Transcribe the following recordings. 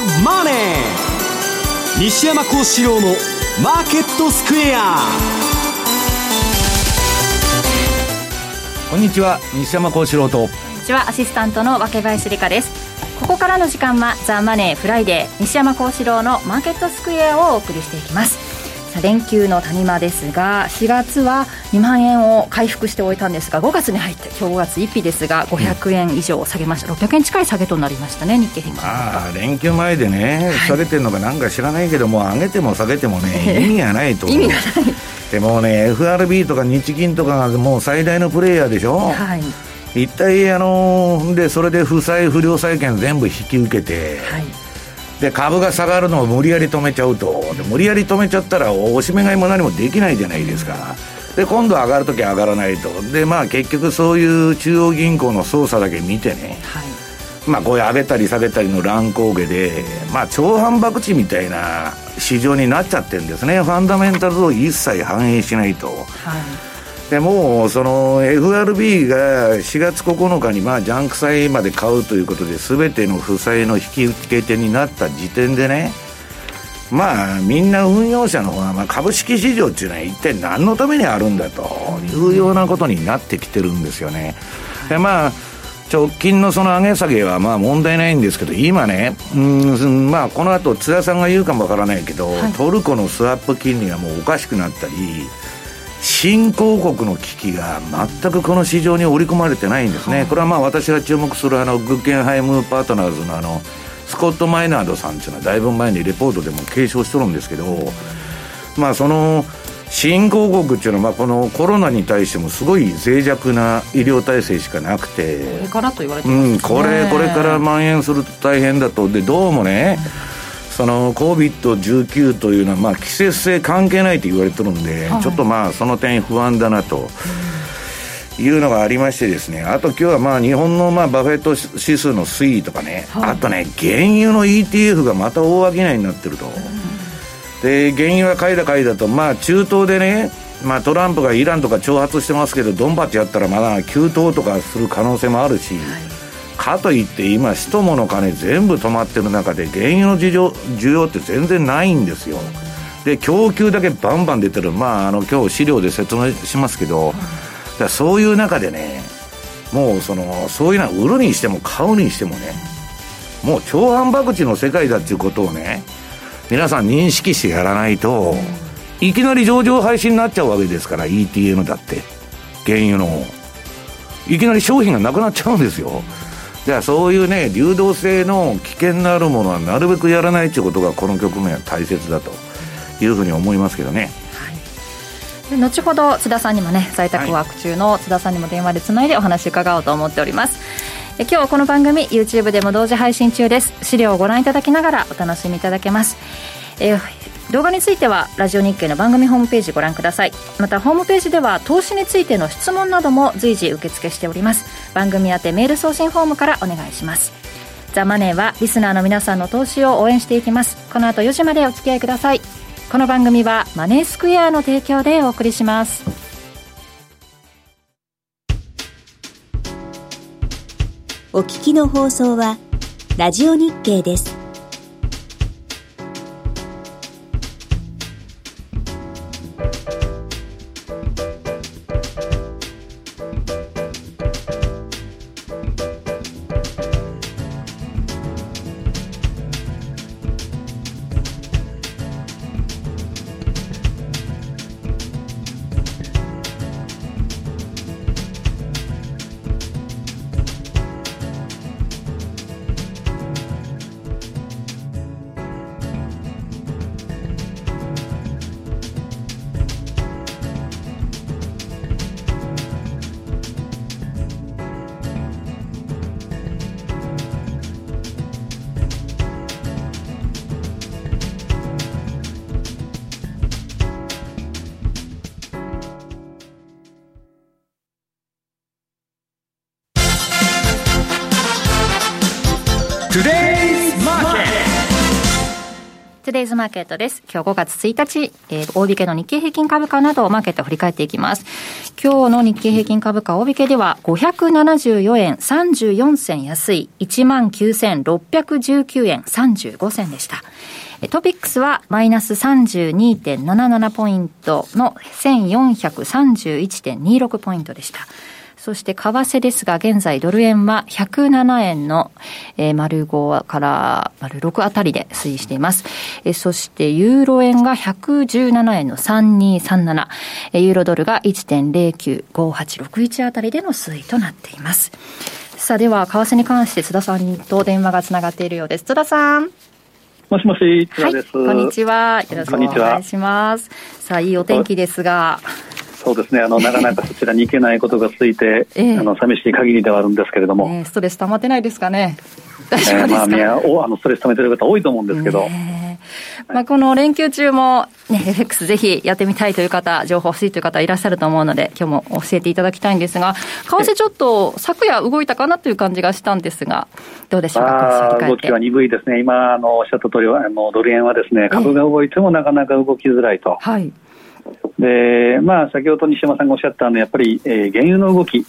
ザ・マネー」西山孝四郎の「マーケットスクエア」こんにちは西山孝四郎と。こんにちはアシスタントの若林理香です。ここからの時間は「ザ・マネーフライデー西山孝四郎のマーケットスクエア」をお送りしていきます連休の谷間ですが4月は2万円を回復しておいたんですが5月に入って今日5月1日ですが500円以上下げました、うん、600円近い下げとなりましたね日経平均ああ連休前でね、下げてるのかなんか知らないけども上げても下げてもね 意味がないと。意味がない。でもね FRB とか日銀とかがもう最大のプレイヤーでしょ？はい。一体あのでそれで負債不良債権全部引き受けて、はいで株が下がるのを無理やり止めちゃうと。で無理やり止めちゃったらおしめ買いも何もできないじゃないですか。で今度上がるとき上がらないと。でまあ結局そういう中央銀行の操作だけ見てね、はい、まあこういう上げたり下げたりの乱高下でまあ超反爆地みたいな市場になっちゃってるんですね。ファンダメンタルを一切反映しないと。はいでもその FRB が4月9日にまあジャンク債まで買うということで全ての負債の引き受け手になった時点でねまあみんな運用者の方がまあ株式市場っていうのは一体何のためにあるんだというようなことになってきてるんですよね。でまあ直近のその上げ下げはまあ問題ないんですけど、今ね、うんまあ、この後津田さんが言うかもわからないけど、はい、トルコのスワップ金利がもうおかしくなったり、新興国の危機が全くこの市場に織り込まれてないんですね、これはまあ私が注目するあのグッケンハイムパートナーズのあのスコット・マイナードさんっていうのはだいぶ前にレポートでも継承しとるんですけど、まあその新興国っていうのはまあこのコロナに対してもすごい脆弱な医療体制しかなくてこれからと言われてますね、うん、これこれから蔓延すると大変だと。でどうもね、その COVID-19 というのは、まあ、季節性関係ないと言われてるんで、はい、ちょっとまあその点不安だなと。いうのがありましてですね、あと今日はまあ日本のまあバフェット指数の推移とかね、はい、あとね、原油の ETF がまた大商いになってると。で、原油が買いだ買いだと、まあ中東でね、まあトランプがイランとか挑発してますけど、ドンバチやったらまだ急騰とかする可能性もあるし、はいかといって今使途もの金全部止まってる中で原油の需要需要って全然ないんですよ。で供給だけバンバン出てる。まああの今日資料で説明しますけどだそういう中でねもうそのそういうのは売るにしても買うにしてもねもう超反爆地の世界だっていうことをね皆さん認識してやらないといきなり上場廃止になっちゃうわけですから ETN だって原油の。いきなり商品がなくなっちゃうんですよ。じゃあそういうね流動性の危険のあるものはなるべくやらないということがこの局面は大切だというふうに思いますけどね。はい、後ほど津田さんにもね在宅ワーク中の津田さんにも電話でつないでお話伺おうと思っております。え今日はこの番組 YouTube でも同時配信中です資料をご覧いただきながらお楽しみいただけます、え動画についてはラジオ日経の番組ホームページご覧ください。またホームページでは投資についての質問なども随時受付しております。番組宛てメール送信フォームからお願いします。ザ・マネーはリスナーの皆さんの投資を応援していきます。この後4時までお付き合いください。この番組はマネースクエアの提供でお送りします。お聞きの放送はラジオ日経です。Today's Market. Today's Market です。今日5月1日、えー、大引けの日経平均株価などをマーケットを振り返っていきます。今日の日経平均株価大引けでは574円34銭安い19,619円35銭でした。トピックスはマイナス32.77ポイントの1431.26ポイントでした。そして為替ですが、現在ドル円は107円の、えー、丸5から丸6あたりで推移しています。えー、そしてユーロ円が117円の3237、えー、ユーロドルが1.095861あたりでの推移となっています。さあ、では、為替に関して津田さんと電話がつながっているようです。津田さん。もしもし、津田です、はい、こんにちは。よろしくお願いします。さあ、いいお天気ですが。そうですね。あのなかなかそちらに行けないことが続いて、えー、あの寂しい限りではあるんですけれども、えー、ストレス溜まってないですかね？大丈夫ですか、えー、まあ、あのストレス溜めてる方多いと思うんですけど、まあ、この連休中も、ね、FX ぜひやってみたいという方、情報欲しいという方いらっしゃると思うので、今日も教えていただきたいんですが、為替ちょっと昨夜動いたかなという感じがしたんですが、どうでしょうか、動きは鈍いですね、今あのおっしゃった通りあのドル円はですね株が動いてもなかなか動きづらいと。はいで、まあ、先ほど西山さんがおっしゃったのは、やっぱり、えー、原油の動き、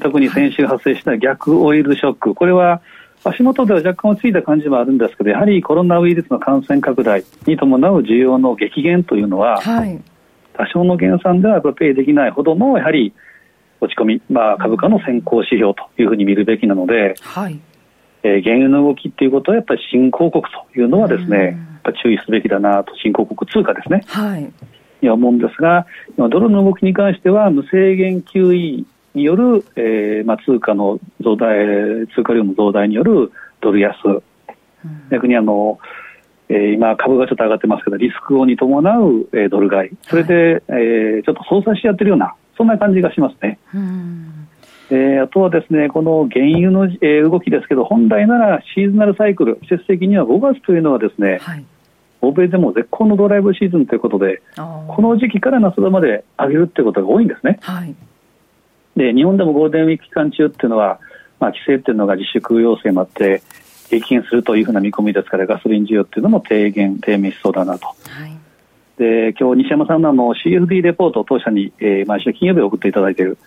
特に先週発生した逆オイルショック、これは足元では若干落ち着いた感じもあるんですけど、やはりコロナウイルスの感染拡大に伴う需要の激減というのは、はい、多少の減産ではペイできないほどのやはり落ち込み、まあ、株価の先行指標というふうに見るべきなので、はい。えー、原油の動きということは、やっぱり新興国というのはですね、やっぱ注意すべきだなと、新興国通貨ですね。はいには思うんですが、ドルの動きに関しては無制限 QE による、えーまあ、通貨の増大、通貨量の増大によるドル安、うん、逆にあの、えー、今、株がちょっと上がってますけど、リスクをに伴う、えー、ドル買い、それで、はい、えー、ちょっと相殺しやってるような、そんな感じがしますね。うん。えー、あとはですねこの原油の、えー、動きですけど本来ならシーズナルサイクル季節的には5月というのはですね、はい、欧米でも絶好のドライブシーズンということで、この時期から夏場まで上げるということが多いんですね。はい、で日本でもゴールデンウィーク期間中っていうのは、まあ、規制っていうのが自粛要請もあって、激減するというふうな見込みですから、ガソリン需要っていうのも低減、低迷しそうだなと。はい、で今日西山さんのの CFD レポートを当社に、えー、毎週金曜日送っていただいている、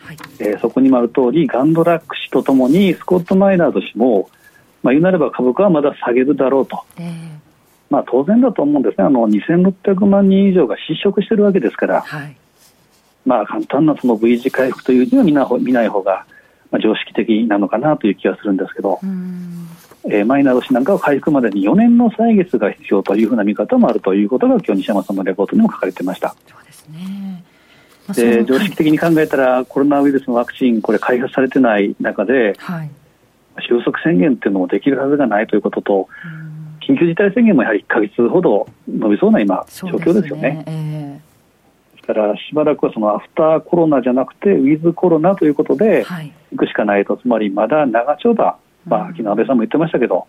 はいえー、そこにもある通り、ガンドラック氏とともにスコット・マイナード氏も、まあ、言うなれば株価はまだ下げるだろうと。えーまあ、当然だと思うんですね、あの2600万人以上が失職しているわけですから、はい、まあ、簡単なその V 字回復というには見な見ない方が、まあ、常識的なのかなという気がするんですけど、えー、マイナー年なんかは回復までに4年の歳月が必要というふうな見方もあるということが、今日西山さんのレポートにも書かれてました。そうですね。で常識的に考えたら、コロナウイルスのワクチン、これ、開発されてない中で、はい、収束宣言っていうのもできるはずがないということと、緊急事態宣言もやはり1か月ほど伸びそうな今、状況ですよね。えー、ですからしばらくはそのアフターコロナじゃなくてウィズコロナということでい。くしかないと、つまりまだ長丁場、まあ、昨日安倍さんも言ってましたけど、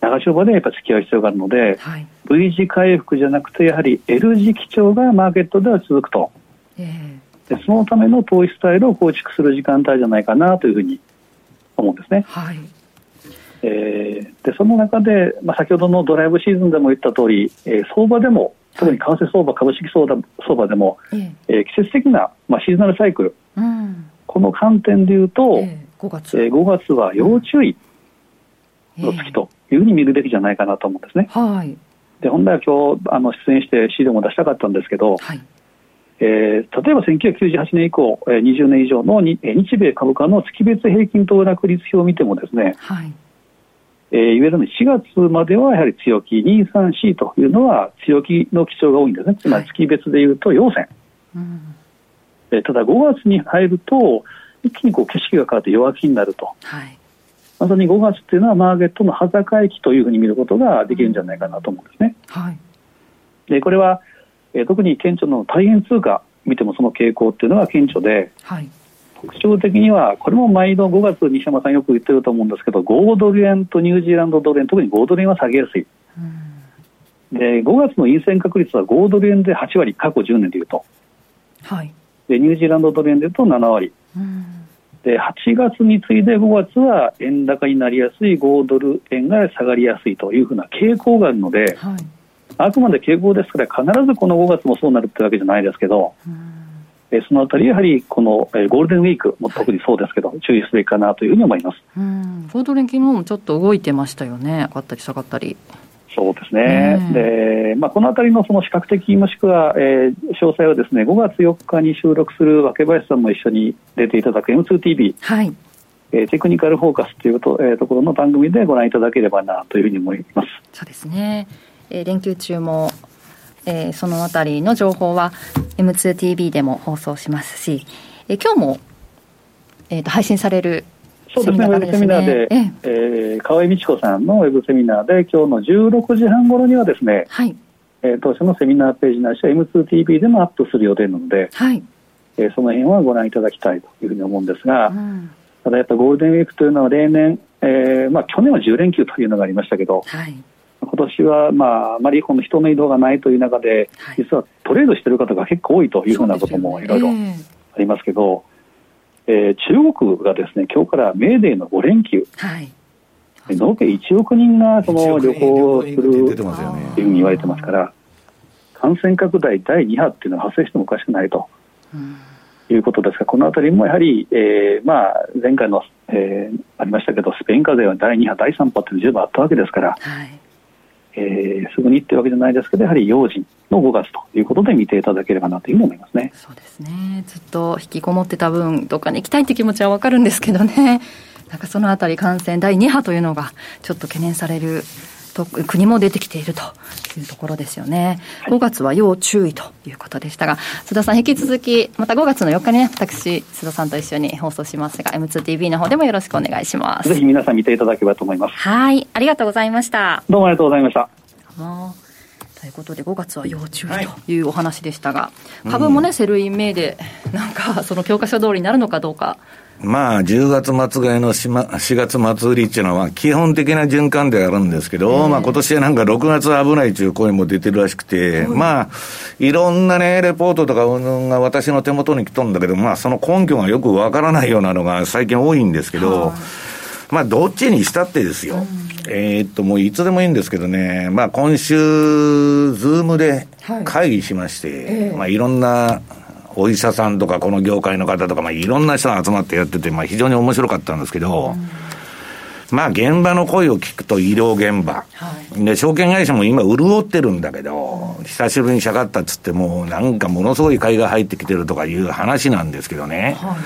長丁場でやっぱり付き合う必要があるので、はい、V 字回復じゃなくてやはり L 字基調がマーケットでは続くと、えー、でそのための投資スタイルを構築する時間帯じゃないかなというふうに思うんですね。はいえー、でその中で、まあ、先ほどのドライブシーズンでも言った通り、えー、相場でも特に為替相場、株式相場相場でも、ええ。ー、季節的な、まあ、シーズナルサイクル、うん、この観点でいうと、えー、5, 月。えー、5月は要注意の月というふうに見るべきじゃないかなと思うんですね。はい、で本来は今日あの出演して資料も出したかったんですけど、はい。えー、例えば1998年以降、えー、20年以上の日米株価の月別平均騰落率表を見てもですね、はいえー、いわゆる4月まではやはり強気、2、3、4というのは強気の基調が多いんですね、つまり月別でいうと陽線、うん、えー、ただ5月に入ると、一気にこう景色が変わって弱気になると、はい、まさに5月というのはマーケットの端境期というふうに見ることができるんじゃないかなと思うんですね。はい、でこれは、えー、特に顕著な大変通貨見てもその傾向っていうのが顕著で、はい特徴的には、これも毎度5月、西山さんよく言ってると思うんですけど、5ドル円とニュージーランドドル円、特に5ドル円は下げやすい。で5月の陰線確率は5ドル円で8割、過去10年でいうと、はい、でニュージーランドドル円でいうと7割、でで8月に次いで5月は円高になりやすい5ドル円が下がりやすいというふうな傾向があるので、はい、あくまで傾向ですから必ずこの5月もそうなるってわけじゃないですけど、えそのあたりやはりこの、えゴールデンウィークも特にそうですけど、はい、注意すべきかなというふうに思います。うん。ゴールデン昨日もちょっと動いてましたよね。上がったり下がったり。そうですね、でまあ、このあたりのその視覚的もしくは、えー、詳細はですね5月4日に収録する若林さんも一緒に出ていただく M2TV、はい。えー、テクニカルフォーカスというと,、えー、ところの番組でご覧いただければなというふうに思います。そうですね、えー、連休中も、えー、そのあたりの情報は M2TV でも放送しますし、えー、今日も、えー、と配信されるそうですね、ウェブセミナーで、ええ。ー、河合美智子さんのウェブセミナーで、今日の16時半頃にはですね、はい。えー、当初のセミナーページないしは M2TV でもアップする予定なので、はい。えー、その辺はご覧いただきたいというふうに思うんですが、うん、ただやっぱゴールデンウィークというのは例年、えーまあ、去年は10連休というのがありましたけど、はい、今年は、まあ、あまりこの人の移動がないという中で、はい、実はトレードしている方が結構多いというふうなこともいろいろありますけど、えー、中国がですね今日からメーデーの5連休、はい、延べ1億人がその旅行するというふうに言われてますから、感染拡大第2波っていうのは発生してもおかしくないと。いうことですが、このあたりもやはり、えーまあ、前回の、えー、ありましたけど、スペイン風邪は第2波、第3波って十分あったわけですから、はいえー、すぐにっていうわけじゃないですけどやはり用心の5月ということで見ていただければなというふうに思いますね。そうですね。ずっと引きこもってた分どっかに行きたいという気持ちは分かるんですけどね。なんかそのあたり感染第2波というのがちょっと懸念される国も出てきているというところですよね。はい、5月は要注意ということでしたが、須田さん引き続き、また5月の4日にね、私、須田さんと一緒に放送しますが、M2TV の方でもよろしくお願いします。ぜひ皆さん見ていただければと思います。はい。ありがとうございました。どうもありがとうございました。ということで5月は要注意というお話でしたが、はい、株もね、 Sell in Mayで、なんかその教科書通りになるのかどうか。まあ、10月末買いの4月末売りっていうのは、基本的な循環であるんですけど、まあ今年はなんか6月危ないという声も出てるらしくて、まあ、いろんなね、レポートとかが私の手元に来とんだけど、まあその根拠がよくわからないようなのが最近多いんですけど、まあどっちにしたってですよ。えー、っと、もういつでもいいんですけどね、まあ今週、ズームで会議しまして、まあいろんな、お医者さんとか、この業界の方とか、まあ、いろんな人が集まってやってて、まあ、非常に面白かったんですけど、うん、まあ、現場の声を聞くと、医療現場、はい、で、証券会社も今、潤ってるんだけど、久しぶりにしゃがったっつっても、なんかものすごい買いが入ってきてるとかいう話なんですけどね、はい、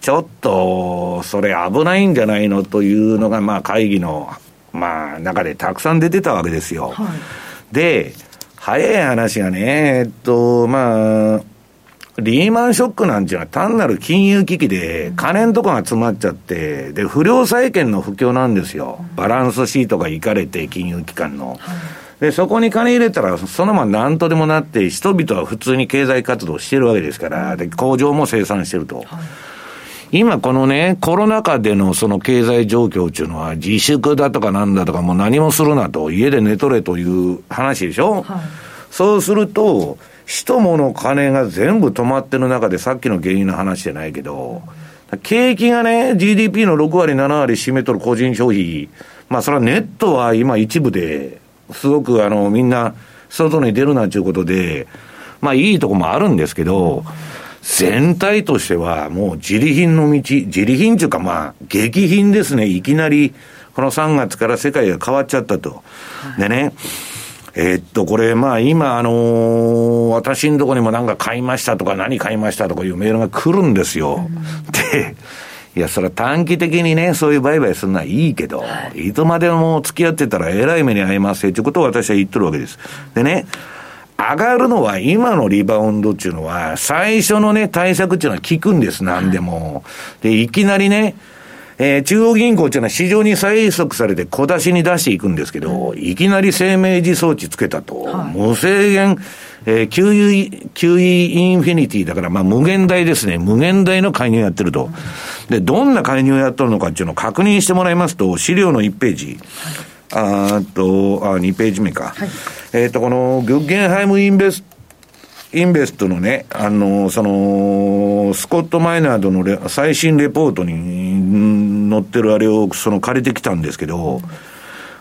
ちょっと、それ危ないんじゃないのというのが、まあ、会議の、まあ、中でたくさん出てたわけですよ。はい、で、早い話がね、えっと、まあ、リーマンショックなんていうのは単なる金融危機で、金のとこが詰まっちゃって、で、不良債権の不況なんですよ。バランスシートがいかれて、金融機関の。で、そこに金入れたら、そのまま何とでもなって、人々は普通に経済活動してるわけですから、で、工場も生産してると。今このね、コロナ禍でのその経済状況っていうのは、自粛だとかなんだとかもう何もするなと、家で寝とれという話でしょ、はい、そうすると、人物金が全部止まってる中で、さっきの原因の話じゃないけど、景気がね、GDP の6割、7割占めとる個人消費、まあそれはネットは今一部で、すごくあの、みんな外に出るなんていうことで、まあいいとこもあるんですけど、全体としてはもう自利品の道、自利品というかまあ、激品ですね。いきなり、この3月から世界が変わっちゃったと。でね、えー、っと、これ、まあ今、あのー、私のとこにもなんか買いましたとか何買いましたとかいうメールが来るんですよ。うん、で、いや、それは短期的にね、そういう売買するのはいいけど、はい、いつまでも付き合ってたらえらい目に遭いますよということを私は言ってるわけです。でね、上がるのは今のリバウンドっていうのは、最初のね、対策っていうのは効くんです、何でも。で、いきなりね、えー、中央銀行っていうのは市場に催促されて小出しに出していくんですけど、いきなり生命時装置つけたと、はい、無制限、えー、QE、QE インフィニティだから、まあ無限大ですね。無限大の介入やってると。で、どんな介入やっとるのかっていうのを確認してもらいますと、資料の1ページ。あと、あ、2ページ目か。はい、えっ、と、この、グッゲンハイムインベスインベストのね、あの、その、スコット・マイナードの最新レポートに載ってるあれをその借りてきたんですけど、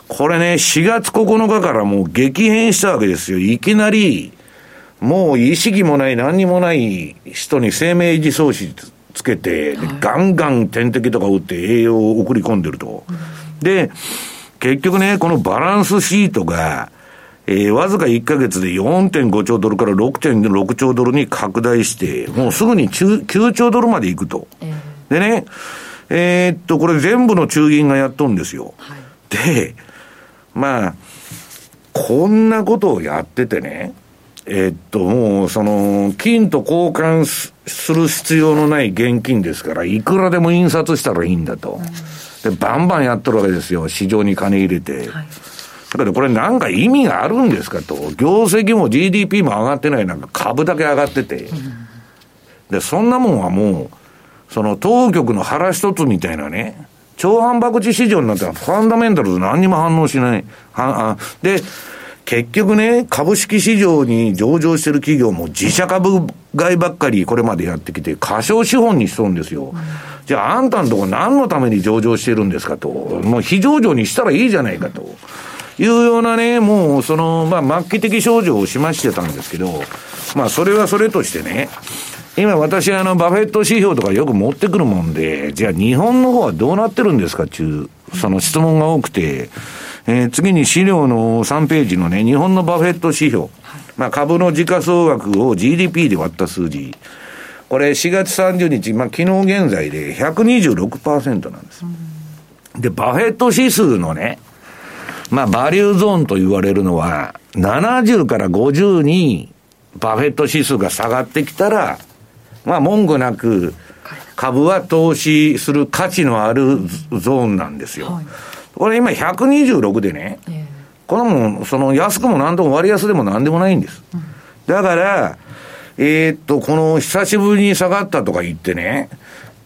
これね、4月9日からもう激変したわけですよ。いきなり、もう意識もない何にもない人に生命維持装置つけて、はい、ガンガン点滴とか打って栄養を送り込んでると。うん、で、結局ね、このバランスシートが、えー、わずか1ヶ月で4.5兆ドルから6.6兆ドルに拡大して、もうすぐに9兆ドルまで行くと。えー、でね、えー、っと、これ全部の中銀がやっとんですよ。はい、で、まあ、こんなことをやっててね、えー、っと、もう、その、金と交換する必要のない現金ですから、いくらでも印刷したらいいんだと。で、バンバンやっとるわけですよ。市場に金入れて。はい、だけどこれなんか意味があるんですか？と。業績も GDP も上がってないなんか株だけ上がってて。で、そんなもんはもう、その当局の腹一つみたいなね、超反爆地市場になったらファンダメンタルズ何にも反応しない。はあで、結局ね、株式市場に上場してる企業も自社株買いばっかりこれまでやってきて、過小資本にしとるんですよ。じゃああんたのとこ何のために上場してるんですか？と。もう非上場にしたらいいじゃないかと。いうようなね、もうその、まあ末期的症状を示してたんですけど、まあそれはそれとしてね、今私あのバフェット指標とかよく持ってくるもんで、じゃあ日本の方はどうなってるんですかっていう、その質問が多くて、えー、次に資料の3ページのね、日本のバフェット指標。まあ株の時価総額を GDP で割った数字。これ4月30日、まあ昨日現在で126%なんです。で、バフェット指数のね、まあバリューゾーンと言われるのは、70から50にバフェット指数が下がってきたら、まあ文句なく、株は投資する価値のあるゾーンなんですよ。はい、これ今126でね、えー、これもその安くも何とも割安でも何でもないんです。うん、だから、えー、っと、この久しぶりに下がったとか言ってね、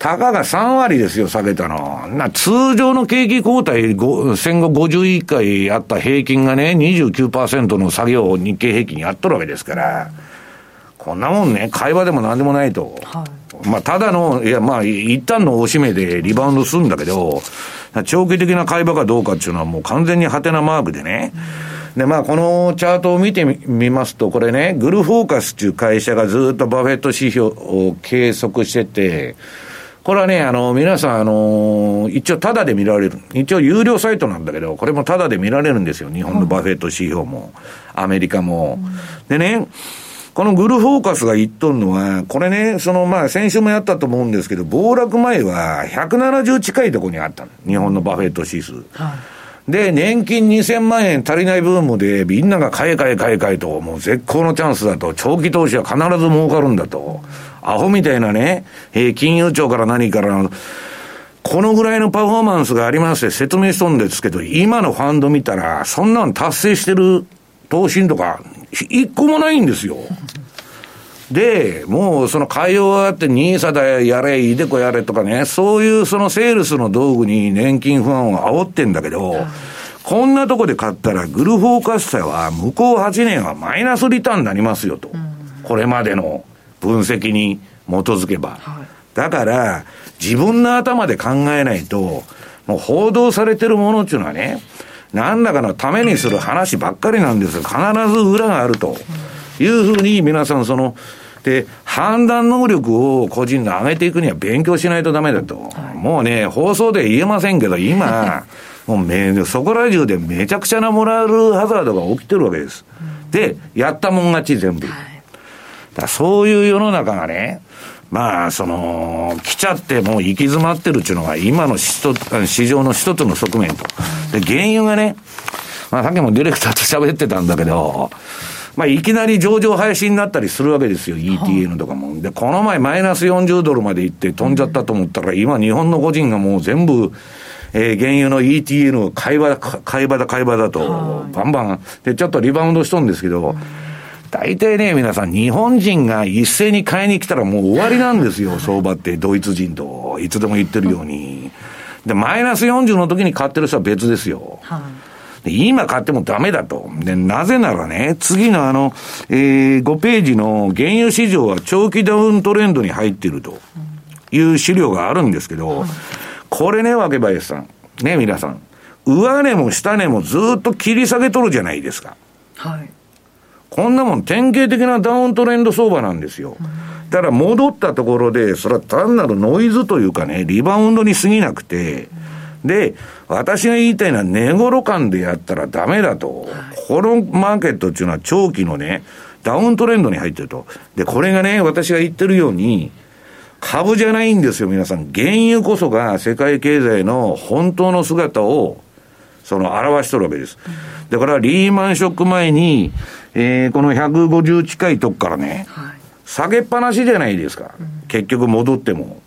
たかが3割ですよ、下げたの。な、通常の景気後退、戦後51回あった平均がね、29%の作業を日経平均やっとるわけですから、こんなもんね、会話でも何でもないと。はい、まあ、ただの、いや、まあ、一旦のおしめでリバウンドするんだけど、長期的な会話かどうかっていうのはもう完全にハテナマークでね。で、まあ、このチャートを見てみますと、これね、グルフォーカスっていう会社がずっとバフェット指標を計測してて、これはね、あの、皆さん、あの、一応タダで見られる。一応有料サイトなんだけど、これもタダで見られるんですよ。日本のバフェット指標も、アメリカも。でね、このグルフォーカスが言っとんのは、これね、そのまあ先週もやったと思うんですけど、暴落前は170近いところにあった日本のバフェット指数。はい、で、年金2000万円足りないブームで、みんなが買え買え買え買えと、もう絶好のチャンスだと、長期投資は必ず儲かるんだと。アホみたいなね、えー、金融庁から何からこのぐらいのパフォーマンスがありますって説明しとんですけど、今のファンド見たら、そんなの達成してる投信とか、一個もないんですよ。で、もうその海洋あって、ニーサだやれ、イデコやれとかね、そういうそのセールスの道具に年金不安を煽ってんだけど、こんなとこで買ったら、グルフォーカス社は向こう8年はマイナスリターンになりますよと。これまでの分析に基づけば。だから、自分の頭で考えないと、もう報道されてるものっていうのはね、何らかのためにする話ばっかりなんですよ。必ず裏があるというふうに皆さんその、で、判断能力を個人で上げていくには勉強しないとダメだと。はい、もうね、放送で言えませんけど、今、もうめ、そこら中でめちゃくちゃなモラルハザードが起きてるわけです。うん、で、やったもん勝ち全部。はい、だそういう世の中がね、まあ、その、来ちゃってもう行き詰まってるっていうのが今の市場の一つの側面と。で、原油がね、まあさっきもディレクターと喋ってたんだけど、まあいきなり上場廃止になったりするわけですよ、ETN とかも。で、この前マイナス40ドルまで行って飛んじゃったと思ったら、今日本の個人がもう全部、えー、原油の ETN を買い場だ、買い場だ、買い場だと、バンバン。で、ちょっとリバウンドしとんですけど、大体ね、皆さん、日本人が一斉に買いに来たらもう終わりなんですよ、相場って、ドイツ人と、いつでも言ってるように。で、マイナス40の時に買ってる人は別ですよ。今買ってもダメだと。で、なぜならね、次のあの、えー、5ページの原油市場は長期ダウントレンドに入っているという資料があるんですけど、これね、若林さん。ね、皆さん。上値も下値もずっと切り下げとるじゃないですか。はい。こんなもん典型的なダウントレンド相場なんですよ。だから戻ったところで、それは単なるノイズというかね、リバウンドに過ぎなくて、で、私が言いたいのは、値頃感でやったらダメだと。このマーケットっていうのは長期のね、ダウントレンドに入ってると。で、これがね、私が言ってるように、株じゃないんですよ、皆さん。原油こそが世界経済の本当の姿を、その表しとるわけです。だから、リーマンショック前に、えー、この150近いとこからね、はい、下げっぱなしじゃないですか。結局戻っても。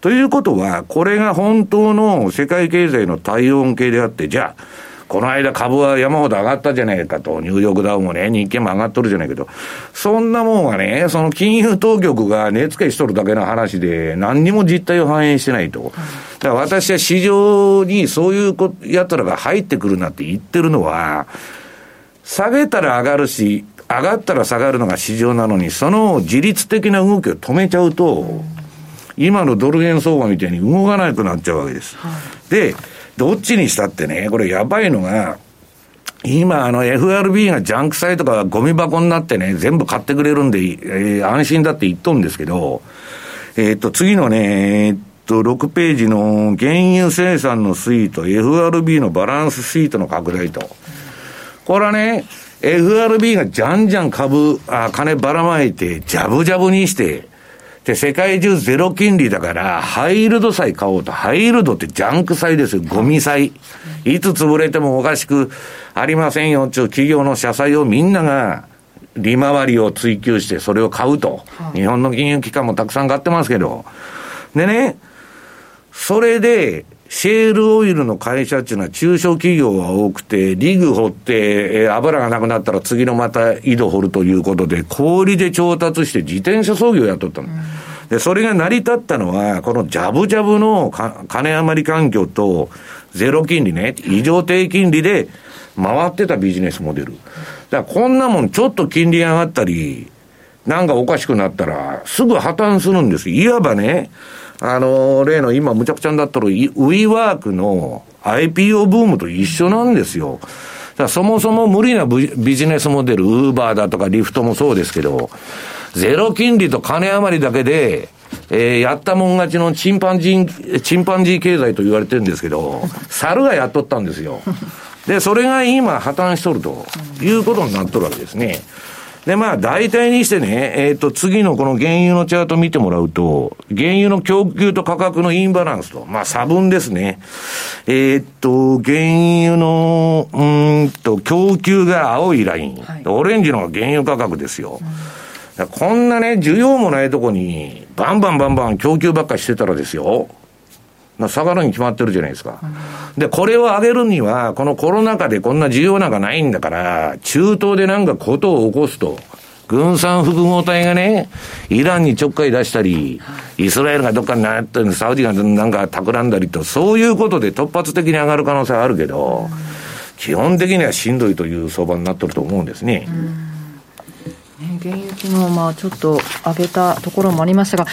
ということは、これが本当の世界経済の体温計であって、じゃあ、この間株は山ほど上がったじゃないかと、ニューヨークダウンもね、日経も上がっとるじゃないけど、そんなもんはね、その金融当局が値付けしとるだけの話で、何にも実態を反映してないと。だから私は市場にそういうやつらが入ってくるなって言ってるのは、下げたら上がるし、上がったら下がるのが市場なのに、その自律的な動きを止めちゃうと、今のドル円相場みたいに動かなくなっちゃうわけです。はい、で、どっちにしたってね、これやばいのが、今、あの、FRB がジャンク債とかゴミ箱になってね、全部買ってくれるんで、えー、安心だって言っとんですけど、えー、っと、次のね、えー、っと、6ページの原油生産の推移と FRB のバランスシートの拡大と。これはね、FRB がじゃんじゃん株、あ金ばらまいて、ジャブジャブにして、で、世界中ゼロ金利だから、ハイルド債買おうと。ハイルドってジャンク債ですよ。ゴミ債。いつ潰れてもおかしくありませんよっていう企業の社債をみんなが、利回りを追求してそれを買うと。日本の金融機関もたくさん買ってますけど。でね、それで、シェールオイルの会社っていうのは中小企業が多くて、リグ掘って、えー、油がなくなったら次のまた井戸掘るということで、氷で調達して自転車操業をやっとったの。で、それが成り立ったのは、このジャブジャブの金余り環境と、ゼロ金利ね、異常低金利で回ってたビジネスモデル。だからこんなもんちょっと金利上がったり、なんかおかしくなったら、すぐ破綻するんです。いわばね、あの、例の今むちゃくちゃになったるウィーワークの IPO ブームと一緒なんですよ。そもそも無理なビジネスモデル、ウーバーだとかリフトもそうですけど、ゼロ金利と金余りだけで、えー、やったもん勝ちのチンパンジー、チンパンジー経済と言われてるんですけど、猿がやっとったんですよ。で、それが今破綻しとるということになっとるわけですね。で、まあ、大体にしてね、えっ、ー、と、次のこの原油のチャート見てもらうと、原油の供給と価格のインバランスと、まあ、差分ですね。えっ、ー、と、原油の、うんと、供給が青いライン、はい、オレンジの原油価格ですよ。うん、こんなね、需要もないとこに、バンバンバンバン供給ばっかしてたらですよ。まあ、下がるに決まってるじゃないですか。で、これを上げるには、このコロナ禍でこんな需要なんかないんだから、中東でなんかことを起こすと、軍産複合体がね、イランにちょっかい出したり、イスラエルがどっかになったり、サウジがなんか企んだりと、そういうことで突発的に上がる可能性はあるけど、基本的にはしんどいという相場になってると思うんですね。原油昨日まあちょっと上げたところもありましたが、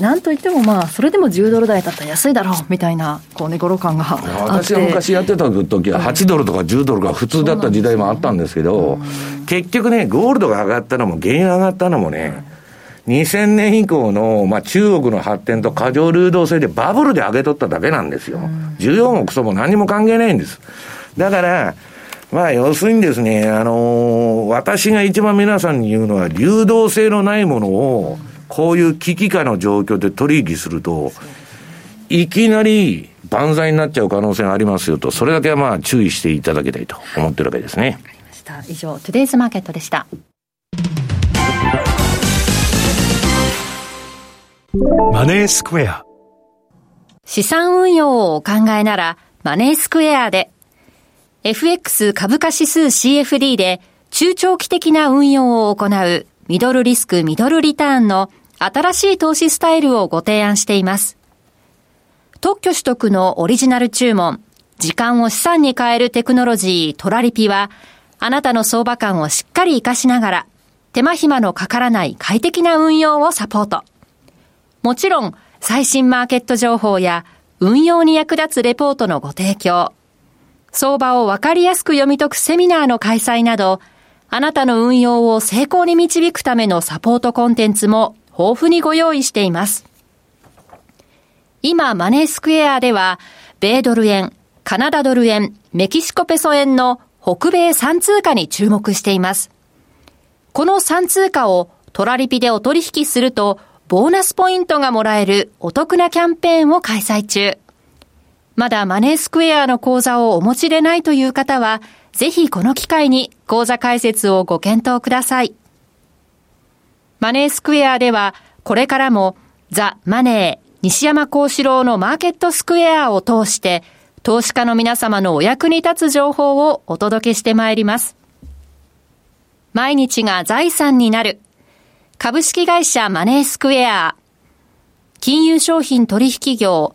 なんといってもまあ、それでも10ドル台だったら安いだろうみたいな、こうね、ごろ感が私が昔やってた時は、8ドルとか10ドルが普通だった時代もあったんですけど、結局ね、ゴールドが上がったのも、原油上がったのもね、2000年以降の、まあ、中国の発展と過剰流動性でバブルで上げとっただけなんですよ。需要もクソも何も関係ないんです。だから、まあ、要するにですね、あのー、私が一番皆さんに言うのは、流動性のないものを、こういう危機下の状況で取引すると、いきなり万歳になっちゃう可能性がありますよと、それだけはまあ注意していただきたいと思ってるわけですね。わ、かりました。以上、トゥデイズマーケットでした。マネースクエア。資産運用をお考えなら、マネースクエアで。FX 株価指数 CFD で中長期的な運用を行うミドルリスクミドルリターンの新しい投資スタイルをご提案しています。特許取得のオリジナル注文、時間を資産に変えるテクノロジートラリピは、あなたの相場感をしっかり活かしながら、手間暇のかからない快適な運用をサポート。もちろん、最新マーケット情報や運用に役立つレポートのご提供、相場をわかりやすく読み解くセミナーの開催など、あなたの運用を成功に導くためのサポートコンテンツも豊富にご用意しています。今、マネースクエアでは、米ドル円、カナダドル円、メキシコペソ円の北米3通貨に注目しています。この3通貨をトラリピでお取引すると、ボーナスポイントがもらえるお得なキャンペーンを開催中。まだマネースクエアの口座をお持ちでないという方は、ぜひこの機会に口座開設をご検討ください。マネースクエアでは、これからもザ・マネー、西山幸四郎のマーケットスクエアを通して、投資家の皆様のお役に立つ情報をお届けしてまいります。毎日が財産になる。株式会社マネースクエア。金融商品取引業。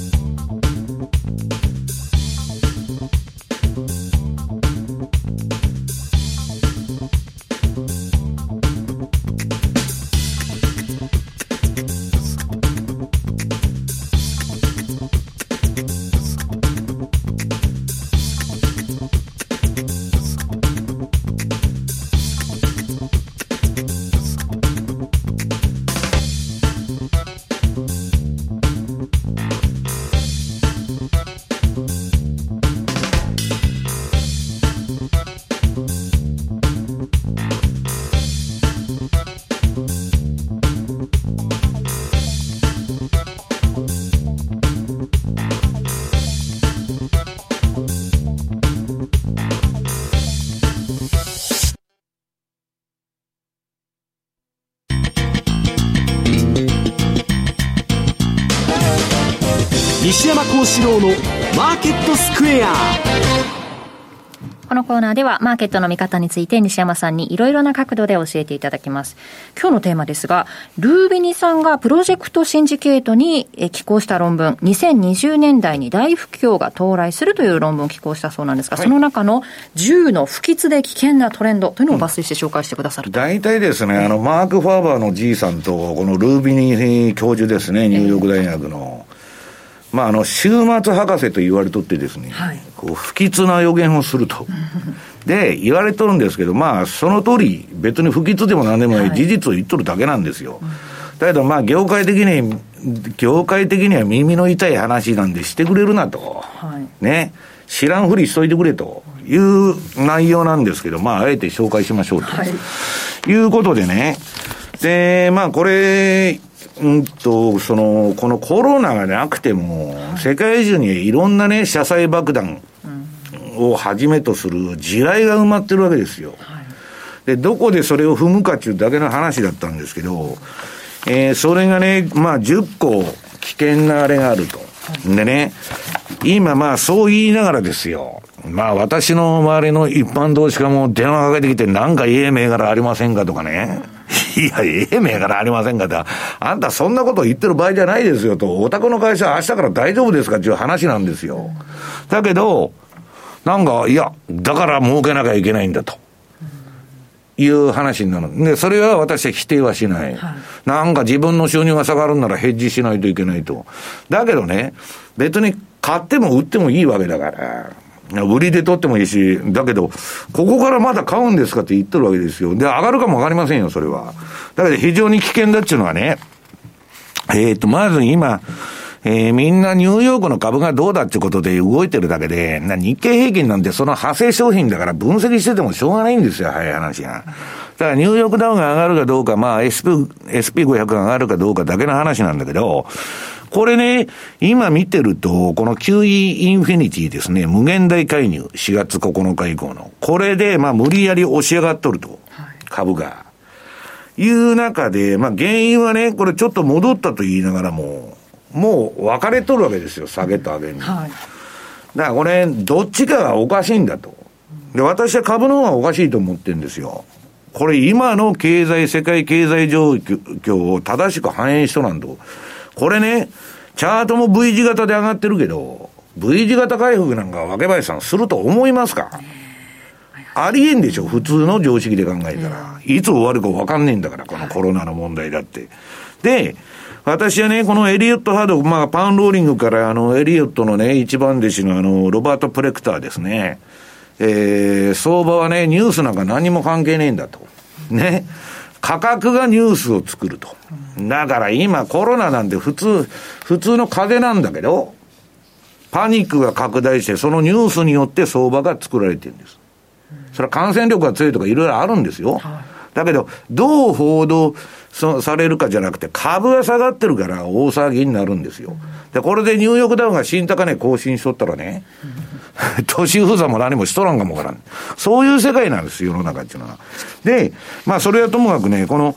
西山幸四郎のマーケットスクエアこのコーナーではマーケットの見方について西山さんにいろいろな角度で教えていただきます。今日のテーマですが、ルービニさんがプロジェクトシンジケートに寄稿した論文、2020年代に大不況が到来するという論文を寄稿したそうなんですが、はい、その中の10の不吉で危険なトレンドというのを抜粋して紹介してくださる、うん、大体ですね、あの、マーク・ファーバーのじいさんと、このルービニ教授ですね、ニューヨーク大学の。えーまあ、あの、週末博士と言われとってですね、はい、こう不吉な予言をすると。で、言われとるんですけど、まあ、その通り、別に不吉でも何でもない、事実を言っとるだけなんですよ。だけど、まあ、業界的に、業界的には耳の痛い話なんでしてくれるなと。はい、ね。知らんふりしといてくれという内容なんですけど、まあ、あえて紹介しましょうと。はい、いうことでね。で、まあ、これ、うんと、その、このコロナがなくても、世界中にいろんなね、社債爆弾をはじめとする地雷が埋まってるわけですよ。で、どこでそれを踏むかっていうだけの話だったんですけど、えー、それがね、まあ、10個危険なあれがあると。でね、今まあそう言いながらですよ。まあ私の周りの一般投資家も電話かけてきてなんかええ銘柄ありませんかとかね。いや、ええ銘柄ありませんかって、あんたそんなこと言ってる場合じゃないですよと、お宅の会社明日から大丈夫ですかっていう話なんですよ。だけど、なんか、いや、だから儲けなきゃいけないんだと。いう話になる。で、それは私は否定はしない。はい、なんか自分の収入が下がるんならヘッジしないといけないと。だけどね、別に買っても売ってもいいわけだから。売りで取ってもいいし、だけど、ここからまだ買うんですかって言ってるわけですよ。で、上がるかもわかりませんよ、それは。だけど非常に危険だっていうのはね、えっ、ー、と、まず今、えー、みんなニューヨークの株がどうだってことで動いてるだけで、な日経平均なんてその派生商品だから分析しててもしょうがないんですよ、早い話が。だからニューヨークダウンが上がるかどうか、まあ SP、SP500 が上がるかどうかだけの話なんだけど、これね、今見てると、この QE インフィニティですね、無限大介入、4月9日以降の。これで、まあ無理やり押し上がっとると株が。いう中で、まあ原因はね、これちょっと戻ったと言いながらも、もう分かれとるわけですよ、下げと上げに。はい、だからこれ、どっちかがおかしいんだと。で、私は株の方がおかしいと思ってるんですよ。これ今の経済、世界経済状況を正しく反映しとなんと。これね、チャートも V 字型で上がってるけど、V 字型回復なんか若林さんすると思いますか？ありえんでしょ普通の常識で考えたら。いつ終わるか分かんねえんだから、このコロナの問題だって。で、私はね、このエリオットハード、まあ、パウンローリングから、あの、エリオットのね、一番弟子のあの、ロバート・プレクターですね。えー、相場はね、ニュースなんか何も関係ねえんだと。ね。価格がニュースを作ると。だから今コロナなんて普通、普通の風なんだけど、パニックが拡大して、そのニュースによって相場が作られてるんです。それは感染力が強いとかいろいろあるんですよ。だけど、どう報道されるかじゃなくて、株が下がってるから大騒ぎになるんですよ。で、これでニューヨークダウンが新高値更新しとったらね、都市封鎖も何もしとらんかもわからん。そういう世界なんです、世の中っていうのは。で、まあそれはともかくね、この、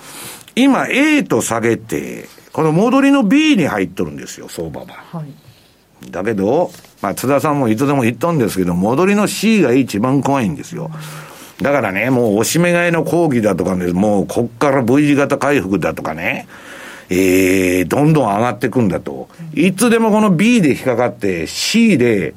今 A と下げて、この戻りの B に入っとるんですよ、相場は。はい、だけど、まあ津田さんもいつでも言ったんですけど、戻りの C が一番怖いんですよ。だからね、もうおしめ買いの講義だとかね、もうこっから V 字型回復だとかね、えー、どんどん上がっていくんだと。いつでもこの B で引っかかって C で、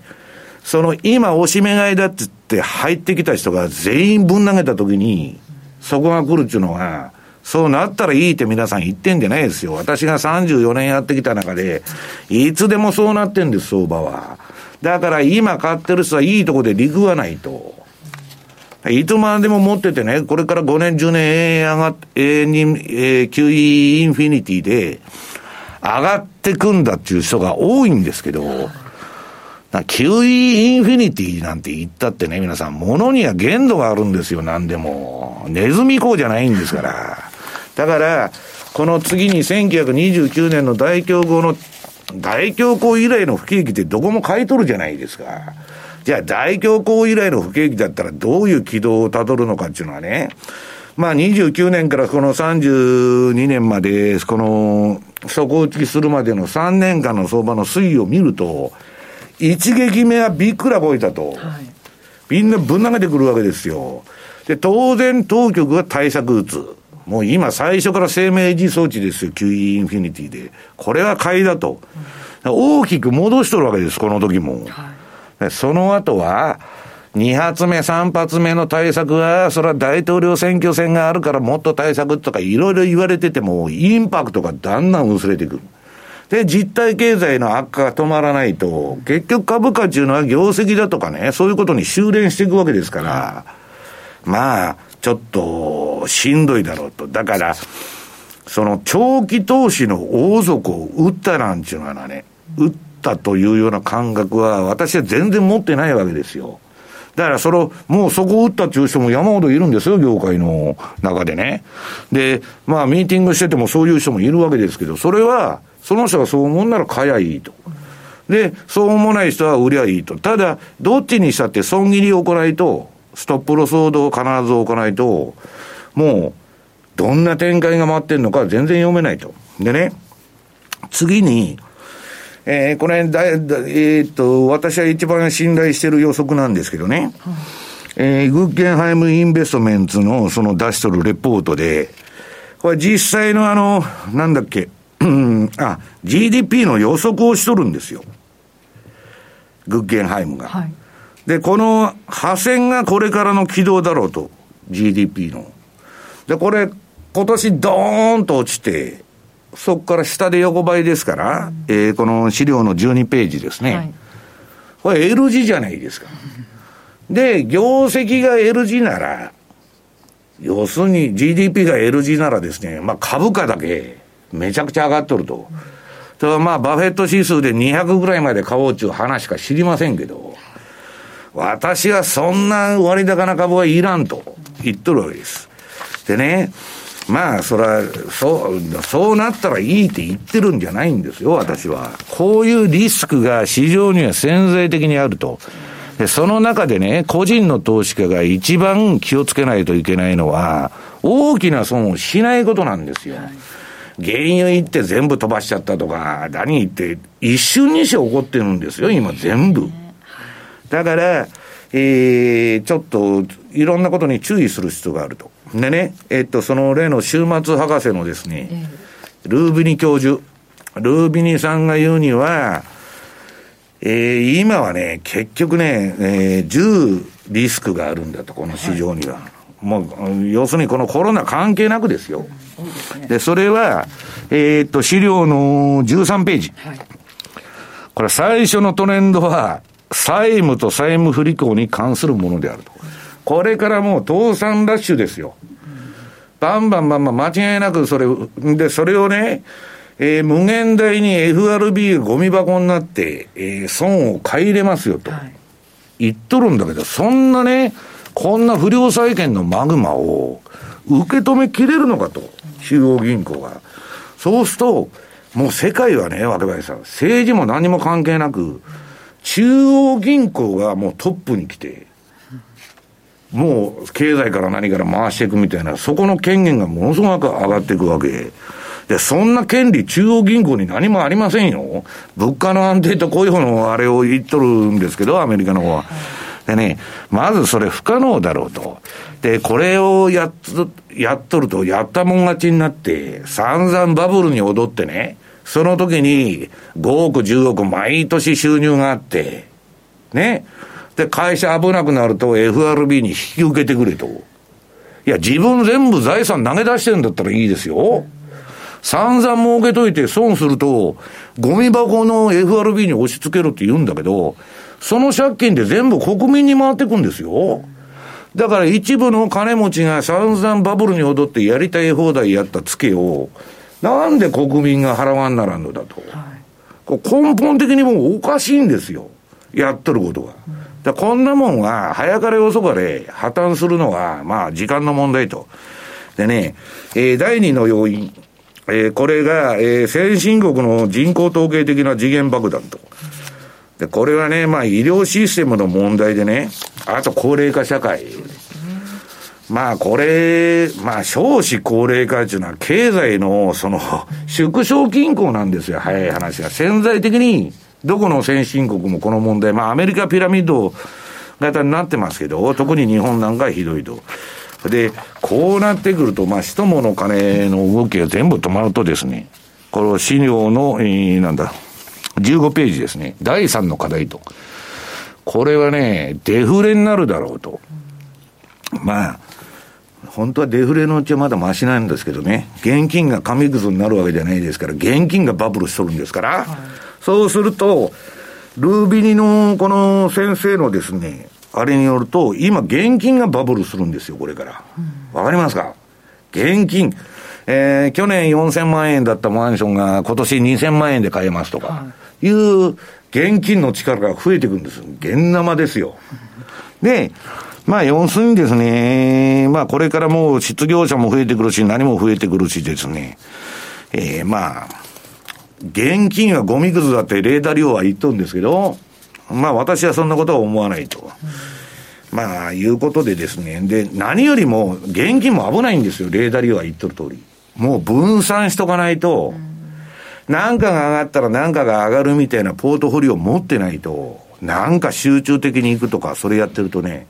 その今おしめ買いだって言って入ってきた人が全員ぶん投げた時に、そこが来るっていうのは、そうなったらいいって皆さん言ってんじゃないですよ。私が34年やってきた中で、いつでもそうなってんです、相場は。だから今買ってる人はいいとこで陸がないと。いつまでも持っててね、これから5年、10年永遠上がっ、永遠に、えー、QE インフィニティで上がってくんだっていう人が多いんですけど、QE インフィニティなんて言ったってね、皆さん、物には限度があるんですよ、何でも。ネズミ講じゃないんですから。だから、この次に1929年の大恐慌の、大恐慌以来の不景気ってどこも買い取るじゃないですか。じゃあ大恐慌以来の不景気だったらどういう軌道をたどるのかっていうのはね、まあ29年からこの32年まで、この底打ちするまでの3年間の相場の推移を見ると、一撃目はびっくらこいたと。はい、みんなぶん投げてくるわけですよ。で、当然当局が対策打つ。もう今最初から生命維持装置ですよ、QE インフィニティで。これは買いだと。うん、大きく戻しとるわけです、この時も。はいその後は、2発目、3発目の対策は、それは大統領選挙戦があるからもっと対策とかいろいろ言われてても、インパクトがだんだん薄れてくる。で、実体経済の悪化が止まらないと、結局株価っていうのは業績だとかね、そういうことに修練していくわけですから、まあ、ちょっと、しんどいだろうと。だから、その長期投資の大底を打ったなんていうのはね、打ったというような感覚は、私は全然持ってないわけですよ。だからそれもうそこを打ったっていう人も山ほどいるんですよ、業界の中でね。で、まあミーティングしててもそういう人もいるわけですけど、それは、その人がそう思うなら買やいいと。で、そう思わない人は売りゃいいと。ただ、どっちにしたって損切りを行いと、ストップロスを必ず置かないと、もう、どんな展開が待ってるのか全然読めないと。でね、次に、えー、これだ、えー、っと、私は一番信頼している予測なんですけどね、はい、えー、グッゲンハイムインベストメンツのその出しとるレポートで、これ実際のあの、なんだっけ、あ、GDP の予測をしとるんですよ。グッゲンハイムが。はい、で、この破線がこれからの軌道だろうと、GDP の。で、これ、今年ドーンと落ちて、そこから下で横ばいですから、うん、えー、この資料の12ページですね。はい、これ L 字じゃないですか。で、業績が L 字なら、要するに GDP が L 字ならですね、まあ株価だけめちゃくちゃ上がっとると。ただまあバフェット指数で200ぐらいまで買おうっていう話しか知りませんけど、私はそんな割高な株はいらんと言っとるわけです。でね、まあ、それは、そう、そうなったらいいって言ってるんじゃないんですよ、私は。こういうリスクが市場には潜在的にあると。で、その中でね、個人の投資家が一番気をつけないといけないのは、大きな損をしないことなんですよ。原油行って全部飛ばしちゃったとか、何言って、一瞬にして起こってるんですよ、今全部。だから、えー、ちょっと、いろんなことに注意する必要があると。でね、えっと、その例の週末博士のですね、ルービニ教授、ルービニさんが言うには、えー、今はね、結局ね、えー、10リスクがあるんだと、この市場には。はい、もう、要するにこのコロナ関係なくですよ。で、それは、えー、っと、資料の13ページ。はい、これ最初のトレンドは、債務と債務不履行に関するものであると。これからもう倒産ラッシュですよ。バンバンバンバン間違いなくそれ、で、それをね、えー、無限大に FRB がゴミ箱になって、えー、損を買い入れますよと、はい、言っとるんだけど、そんなね、こんな不良債権のマグマを受け止めきれるのかと、中央銀行が。そうすると、もう世界はね、若林さん、政治も何も関係なく、中央銀行がもうトップに来て、もう経済から何から回していくみたいな、そこの権限がものすごく上がっていくわけ。で、そんな権利、中央銀行に何もありませんよ。物価の安定とこういう方のあれを言っとるんですけど、アメリカの方は。でね、まずそれ不可能だろうと。で、これをやっと、やっとると、やったもん勝ちになって、散々バブルに踊ってね、その時に5億、10億毎年収入があって、ね。で、会社危なくなると FRB に引き受けてくれと。いや、自分全部財産投げ出してるんだったらいいですよ。散々儲けといて損すると、ゴミ箱の FRB に押し付けろって言うんだけど、その借金で全部国民に回ってくんですよ。だから一部の金持ちが散々バブルに踊ってやりたい放題やったツケを、なんで国民が払わんならんのだと。はい、根本的にもうおかしいんですよ。やっとることが。だこんなもんは、早かれ遅かれ破綻するのは、まあ時間の問題と。でね、えー、第二の要因。えー、これが、えー、先進国の人口統計的な次元爆弾と。で、これはね、まあ医療システムの問題でね、あと高齢化社会。まあこれ、まあ少子高齢化っていうのは経済のその縮小均衡なんですよ、早い話が。潜在的にどこの先進国もこの問題、まあアメリカピラミッド型になってますけど、特に日本なんかひどいと。で、こうなってくると、まあ、人物金の動きが全部止まるとですね、この資料の、えー、なんだ、15ページですね、第3の課題と。これはね、デフレになるだろうと。まあ、本当はデフレのうちはまだマシなんですけどね、現金が紙くずになるわけじゃないですから、現金がバブルしとるんですから、はい、そうすると、ルービニのこの先生のですね、あれによると、今、現金がバブルするんですよ、これから。わ、かりますか？現金。えー、去年4000万円だったマンションが今年2000万円で買えますとか、いう、現金の力が増えていくんです。現生ですよ。で、まあ、要するにですね、まあ、これからもう失業者も増えてくるし、何も増えてくるしですね、えー、まあ、現金はゴミくずだってレーダー量は言っとるんですけど、まあ私はそんなことは思わないと。まあ、いうことでですね。で、何よりも、現金も危ないんですよ。レーダーリオは言っとる通り。もう分散しとかないと、何かが上がったら何かが上がるみたいなポートフォリオを持ってないと、なんか集中的に行くとか、それやってるとね、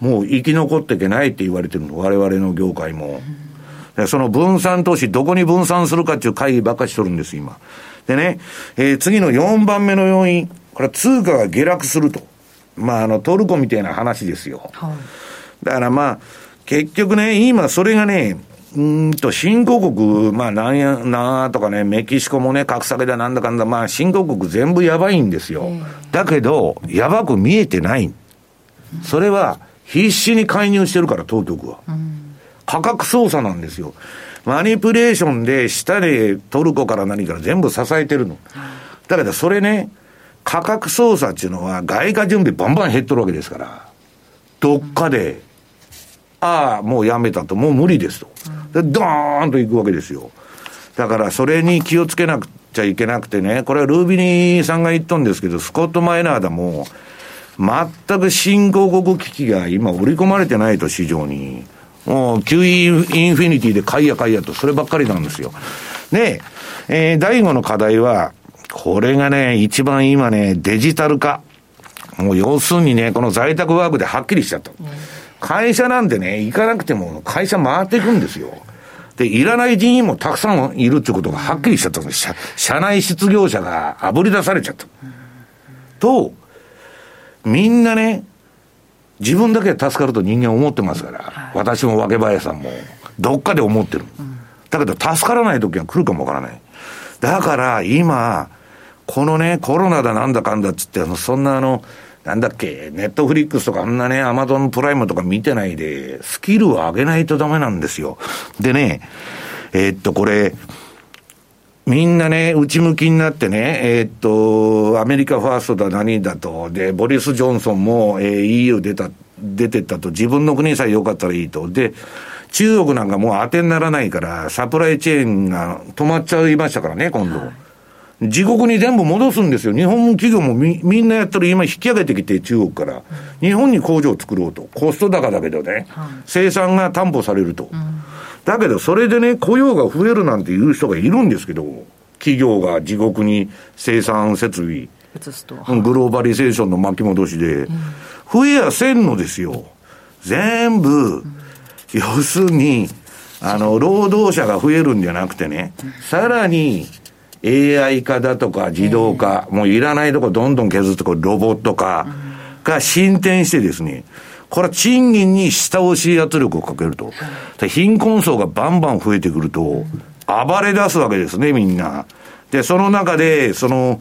もう生き残っていけないって言われてるの。我々の業界も。その分散投資、どこに分散するかっていう会議ばっかしとるんです、今。でね、えー、次の4番目の要因。これは通貨が下落すると。まあ、あの、トルコみたいな話ですよ。はい、だからまあ、結局ね、今それがね、うんと、新興国、まあ、なんや、なとかね、メキシコもね、格下げだなんだかんだ、まあ、新興国全部やばいんですよ。だけど、やばく見えてない。それは、必死に介入してるから、当局は。価格操作なんですよ。マニプレーションで、下でトルコから何から全部支えてるの。だけど、それね、価格操作っていうのは外貨準備バンバン減っとるわけですから、どっかで、ああ、もうやめたと、もう無理ですと。で、ドーンといくわけですよ。だからそれに気をつけなくちゃいけなくてね、これはルービニーさんが言ったんですけど、スコット・マイナーだも、全く新興国危機が今織り込まれてないと市場に。もう QE インフィニティで買いや買いやと、そればっかりなんですよ。で、えー、第5の課題は、これがね、一番今ね、デジタル化。もう要するにね、この在宅ワークではっきりしちゃった。会社なんてね、行かなくても会社回っていくんですよ。で、いらない人員もたくさんいるってことがはっきりしちゃったんです。社社内失業者が炙り出されちゃった。と、みんなね、自分だけ助かると人間思ってますから、はい、私も若林さんも、どっかで思ってる。うん、だけど助からない時は来るかもわからない。だから今、このね、コロナだなんだかんだっつって、そんなあの、なんだっけ、ネットフリックスとかあんなね、アマゾンプライムとか見てないで、スキルを上げないとダメなんですよ。でね、えー、っと、これ、みんなね、内向きになってね、えー、っと、アメリカファーストだ何だと、で、ボリス・ジョンソンも、えー、EU 出た、出てったと、自分の国さえ良かったらいいと。で、中国なんかもう当てにならないから、サプライチェーンが止まっちゃいましたからね、今度。はい自国に全部戻すんですよ。日本企業もみみんなやったら今引き上げてきて中国から。日本に工場を作ろうと。コスト高だけどね。生産が担保されると。だけどそれでね、雇用が増えるなんていう人がいるんですけど、企業が自国に生産設備、グローバリゼーションの巻き戻しで、増えやせんのですよ。全部、要するに、あの、労働者が増えるんじゃなくてね、さらに、AI 化だとか自動化、もういらないとこどんどん削ってこうロボット化が進展してですね、これは賃金に下押し圧力をかけると。貧困層がバンバン増えてくると、暴れ出すわけですね、みんな。で、その中で、その、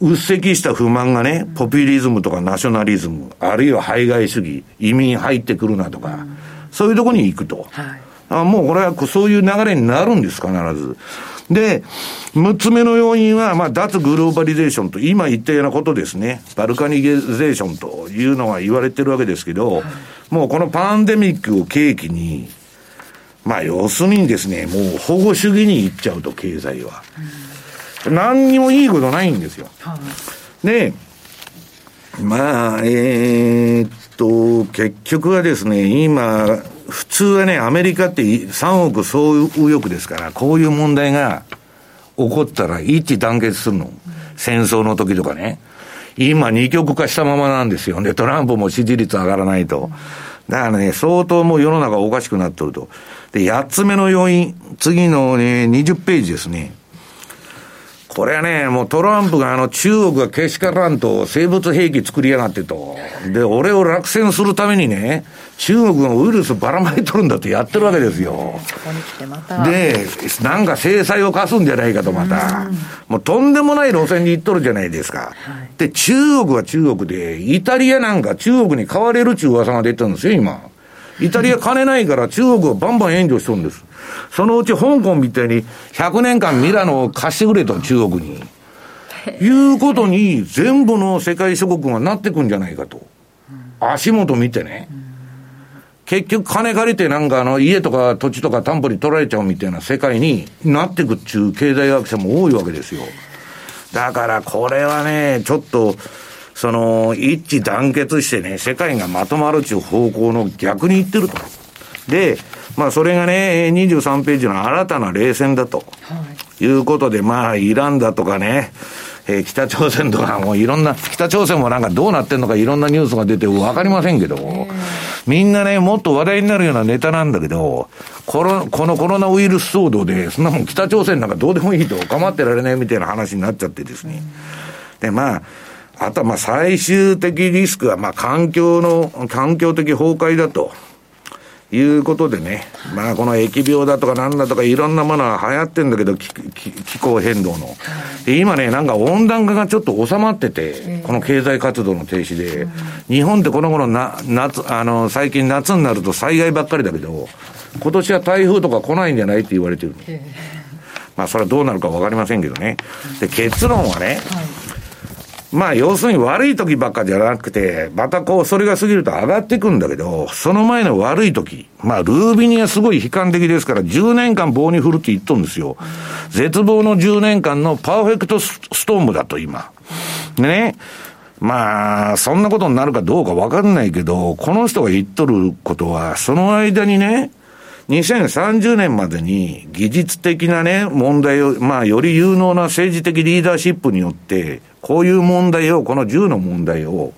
うっせきした不満がね、ポピュリズムとかナショナリズム、あるいは排外主義、移民入ってくるなとか、そういうところに行くと。はい、あもうこれはそういう流れになるんです、必ず。で、6つ目の要因は、まあ、脱グローバリゼーションと、今言ったようなことですね。バルカニゼーションというのは言われてるわけですけど、はい、もうこのパンデミックを契機に、まあ、要するにですね、もう保護主義に行っちゃうと、経済は。うん、何にもいいことないんですよ。はい、で、まあ、えー、っと、結局はですね、今、普通はね、アメリカって3億総右翼ですから、こういう問題が起こったら一致団結するの。戦争の時とかね。今二極化したままなんですよね。トランプも支持率上がらないと。だからね、相当もう世の中おかしくなっとると。で、8つ目の要因、次のね、20ページですね。これはね、もうトランプがあの中国がけしからんと生物兵器作りやがってと。で、俺を落選するためにね、中国がウイルスばらまいとるんだってやってるわけですよ。で、なんか制裁を課すんじゃないかとまた。もうとんでもない路線に行っとるじゃないですか。はい、で、中国は中国で、イタリアなんか中国に買われるっていう噂が出てるんですよ、今。イタリア金ないから中国をバンバン援助しとるんです。そのうち香港みたいに100年間ミラノを貸してくれと、中国に。いうことに全部の世界諸国がなってくんじゃないかと。足元見てね。結局金借りてなんかあの家とか土地とか担保に取られちゃうみたいな世界になってくっちゅう経済学者も多いわけですよ。だからこれはね、ちょっと、その、一致団結してね、世界がまとまるっていう方向の逆に言ってると。で、まあそれがね、23ページの新たな冷戦だと。いうことで、まあイランだとかね、えー、北朝鮮とかもういろんな、北朝鮮もなんかどうなってんのかいろんなニュースが出てわかりませんけど、みんなね、もっと話題になるようなネタなんだけど、コロこのコロナウイルス騒動で、そんなもん北朝鮮なんかどうでもいいと構ってられないみたいな話になっちゃってですね。で、まあ、あとはまあ最終的リスクはまあ環境の、環境的崩壊だと。いうことでね、まあこの疫病だとかなんだとかいろんなものは流行ってんだけど、気気候変動の。で今ね、なんか温暖化がちょっと収まってて、この経済活動の停止で、日本ってこの頃な、夏、あの、最近夏になると災害ばっかりだけど、今年は台風とか来ないんじゃないって言われてる。まあそれはどうなるかわかりませんけどね。で、結論はね、まあ、要するに悪い時ばっかじゃなくて、またこう、それが過ぎると上がっていくんだけど、その前の悪い時、まあ、ルービニはすごい悲観的ですから、10年間棒に振るって言っとんですよ。絶望の10年間のパーフェクトストームだと、今。ね、まあ、そんなことになるかどうかわかんないけど、この人が言っとることは、その間にね、2030年までに技術的なね、問題を、まあ、より有能な政治的リーダーシップによって、こういう問題を、この10の問題を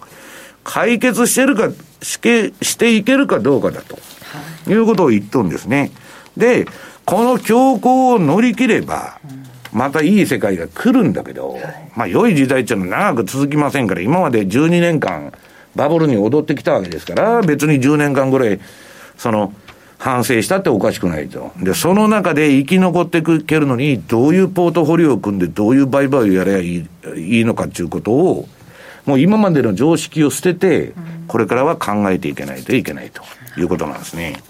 解決してるか、して、していけるかどうかだと、いうことを言っとるんですね。で、この強行を乗り切れば、またいい世界が来るんだけど、まあ良い時代っていうのは長く続きませんから、今まで12年間バブルに踊ってきたわけですから、別に10年間ぐらい、その、反省したっておかしくないと。で、その中で生き残っていけるのに、どういうポートフォリオを組んで、どういう売買をやればいいいいのかっていうことを、もう今までの常識を捨てて、これからは考えていけないといけないということなんですね。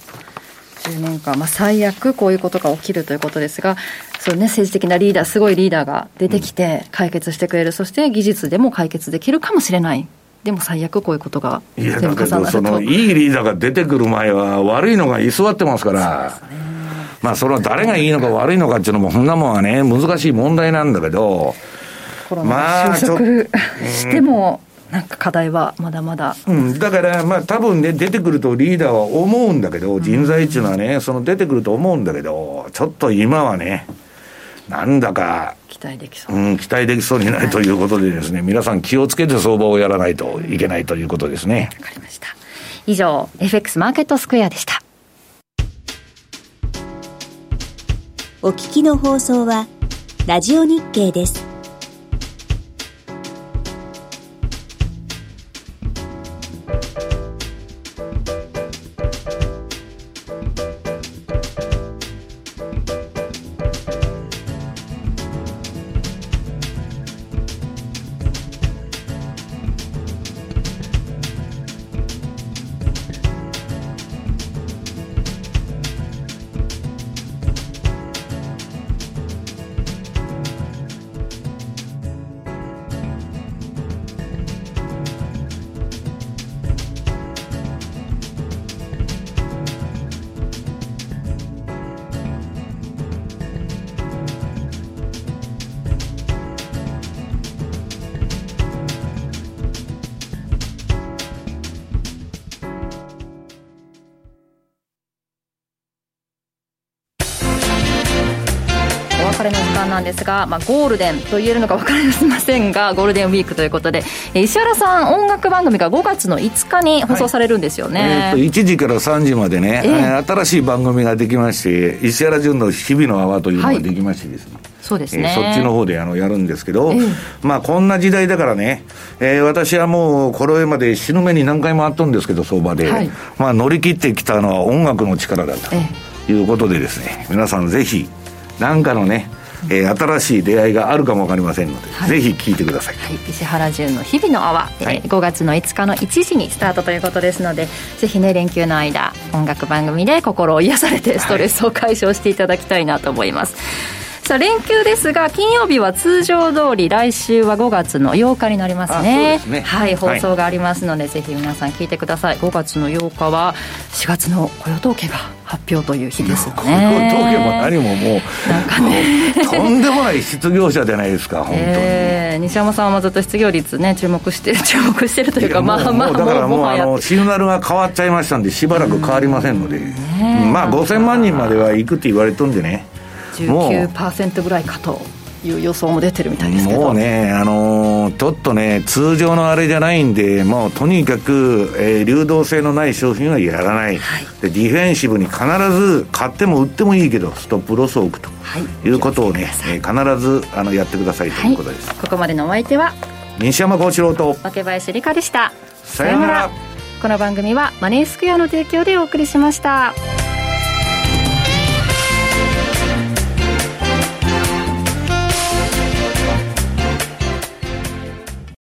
10年間、まあ、最悪こういうことが起きるということですが、そうね、政治的なリーダー、すごいリーダーが出てきて解決してくれる、うん、そして技術でも解決できるかもしれない。でも最悪こういうことがいやだけどそのいいリーダーが出てくる前は悪いのが居座ってますから、まあそれは誰がいいのか悪いのかっていうのもそんなもんはね難しい問題なんだけど。まあ収束しても、なんか課題はまだまだ、うん、だからまあ多分ね出てくるとリーダーは思うんだけど人材っていうのはねその出てくると思うんだけどちょっと今はねなんだか期待できそう、うん、期待できそうにないということでですね、はい、皆さん気をつけて相場をやらないといけないということですね。わかりました。以上、FX マーケットスクエアでした。お聞きの放送は、ラジオ日経です。ですが、まあ、ゴールデンと言えるのか分かりませんがゴールデンウィークということで石原さん音楽番組が5月の5日に放送されるんですよね、はい、えー、1時から3時までね、えー、新しい番組ができまして石原潤の日々の泡というのができましてですね、はいそうですね、えー、そっちの方であのやるんですけど、えー、まあこんな時代だからね、えー、私はもうこれまで死ぬ目に何回もあったんですけど相場で、はい、まあ乗り切ってきたのは音楽の力だということでですね、皆さんぜひ何かのねえー、新しい出会いがあるかも分かりませんので、はい、ぜひ聞いてください、はい、石原潤の日々の泡、はい、えー、5月の5日の1時にスタートということですのでぜひね連休の間音楽番組で心を癒されてストレスを解消していただきたいなと思います、さあ連休ですが金曜日は通常通り来週は5月の8日になりますね、ね、はい放送がありますので、はい、ぜひ皆さん聞いてください。5月の8日は4月の雇用統計が発表という日ですよね。雇用統計も何ももうなんかね。とんでもない失業者じゃないですか本当に、えー、西山さんはずっと失業率ね注目して 注目してるというかまあまあだからもうあのシグナルが変わっちゃいましたんでしばらく変わりませんので、まあ5000万人までは行くって言われとんでね19%ぐらいかという予想も出てるみたいですけど。もうね、あのー、ちょっとね、通常のあれじゃないんで、もうとにかく、えー、流動性のない商品はやらない、はい、で、ディフェンシブに必ず買っても売ってもいいけど、ストップロスを置くと、はい、いうことをね、えー、必ずあのやってくださいということです、はい、ここまでのお相手は？西山幸四郎と。若林理香でした。さようなら。この番組はマネースクエアの提供でお送りしました。